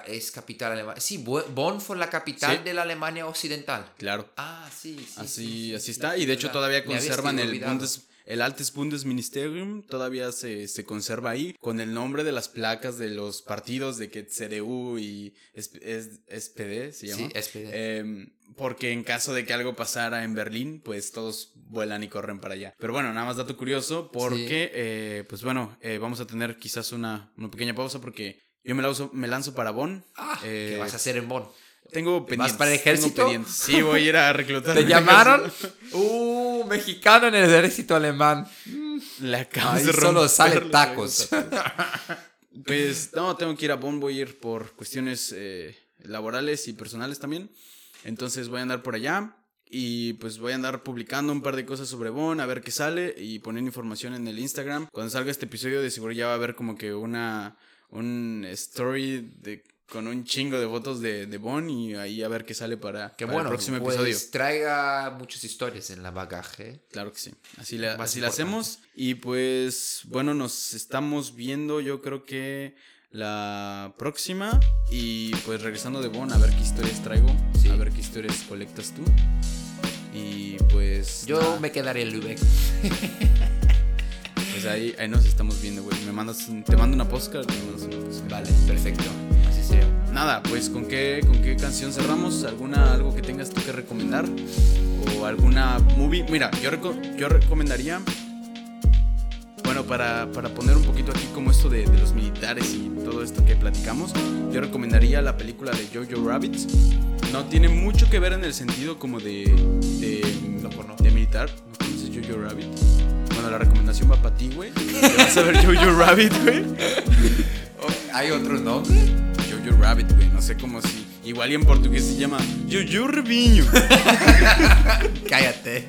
Es capital alemana. Sí, Bonn fue la capital Sí. de la Alemania occidental. Claro. Ah, sí, sí. Así, sí, sí, así sí, está. Y de hecho todavía conservan el. Bundes, el Altes Bundesministerium, todavía se, se conserva ahí, con el nombre de las placas de los partidos de que CDU y es, es- SPD, se llama. Sí, SPD. Em, porque en caso de que algo pasara en Berlín, pues todos vuelan y corren para allá. Pero bueno, nada más dato curioso, porque, eh, pues bueno, eh, vamos a tener quizás una, una pequeña pausa porque yo me lanzo, me lanzo para Bonn. Ah, Eh, ¿Qué vas a hacer en Bonn? Tengo pendientes. para el ejército? Sí, voy a ir a reclutar. ¿Te *laughs* llamaron? ejército. *laughs* Uh, mexicano en el ejército alemán. Le acabas Ahí solo sale tacos. *laughs* Pues no, tengo que ir a Bonn, voy a ir por cuestiones eh, laborales y personales también. Entonces voy a andar por allá y pues voy a andar publicando un par de cosas sobre Bonn, a ver qué sale y poner información en el Instagram. Cuando salga este episodio de seguro ya va a haber como que una un story de con un chingo de fotos de, de Bonn y ahí a ver qué sale para, para bueno, el próximo pues, episodio. traiga muchas historias en la bagaje. Claro que sí. Así la, así la hacemos. Y pues, bueno, nos estamos viendo yo creo que la próxima. Y pues regresando de Bonn, a ver qué historias traigo. Sí. A ver qué historias colectas tú. Y pues... Yo me quedaré en Lübeck. Pues ahí, ahí nos estamos viendo, güey. Me mandas, te mando una postcard. me mandas una postcard. Vale, perfecto. Nada, pues ¿con qué, con qué canción cerramos? ¿Alguna, algo que tengas tú que recomendar? ¿O alguna movie? Mira, yo, reco- yo recomendaría, bueno, para, para poner un poquito aquí como esto de, de los militares y todo esto que platicamos, yo recomendaría la película de Jojo Rabbit. No tiene mucho que ver en el sentido como de, de, conozco. de militar. ¿No conoces Jojo Rabbit? Bueno, la recomendación va para ti, güey. *laughs* Vas a ver Jojo Rabbit, güey. *laughs* ¿Hay otro nombre? Jojo Rabbit, güey. No sé cómo si. Igual y en portugués se llama Jojo Reviño. *laughs* Cállate.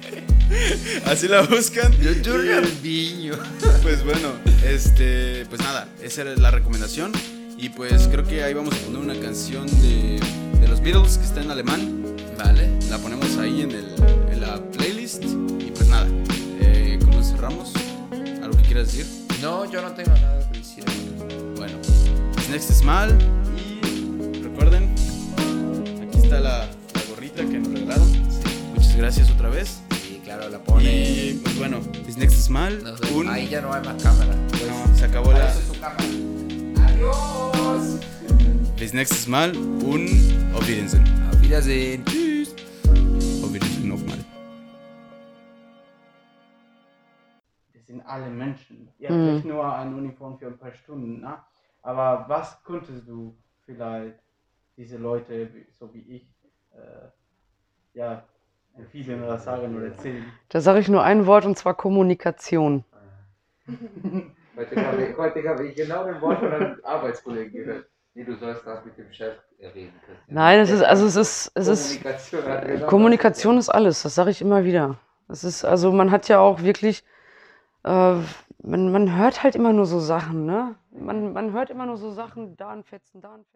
Así la buscan. Yo Y, viño. Pues bueno, este. Pues nada, esa era la recomendación. Y pues creo que ahí vamos a poner una canción de, de los Beatles que está en alemán. Vale. La ponemos ahí en, el, en la playlist. Y pues nada, eh, ¿cómo cerramos? ¿Algo que quieras decir? No, yo no tengo nada que decir. Bueno, pues Next is Mal. Y recuerden, aquí está la, la gorrita que nos regalaron. Sí. Muchas gracias otra vez. Sí, claro. La pone. Y pues bueno, bis nächstes Mal. No sé, un, Ahí ya no hay más cámara. no, se acabó la. Su cámara. Adiós. Bis nächstes Mal und auf Wiedersehen. Auf Wiedersehen. Tschüss. Auf Wiedersehen nochmal. Wir sind alle Menschen. Ihr habt Mhm. nicht nur eine Uniform für ein paar Stunden, ne? Aber was könntest du vielleicht diese Leute, so wie ich, äh, ja, empfehlen oder sagen oder erzählen? Da sage ich nur ein Wort und zwar Kommunikation. *laughs* Heute habe ich, heute habe ich genau den Wort von einem Arbeitskollegen gehört. Nee, du sollst das mit dem Chef reden, Christian. Nein, es ist, also es ist, es ist, Kommunikation, hat er genau Kommunikation das ist alles, das sage ich immer wieder. Es ist, also man hat ja auch wirklich, äh, man, man hört halt immer nur so Sachen, ne? Man, man hört immer nur so Sachen, da ein Fetzen, da ein Fetzen.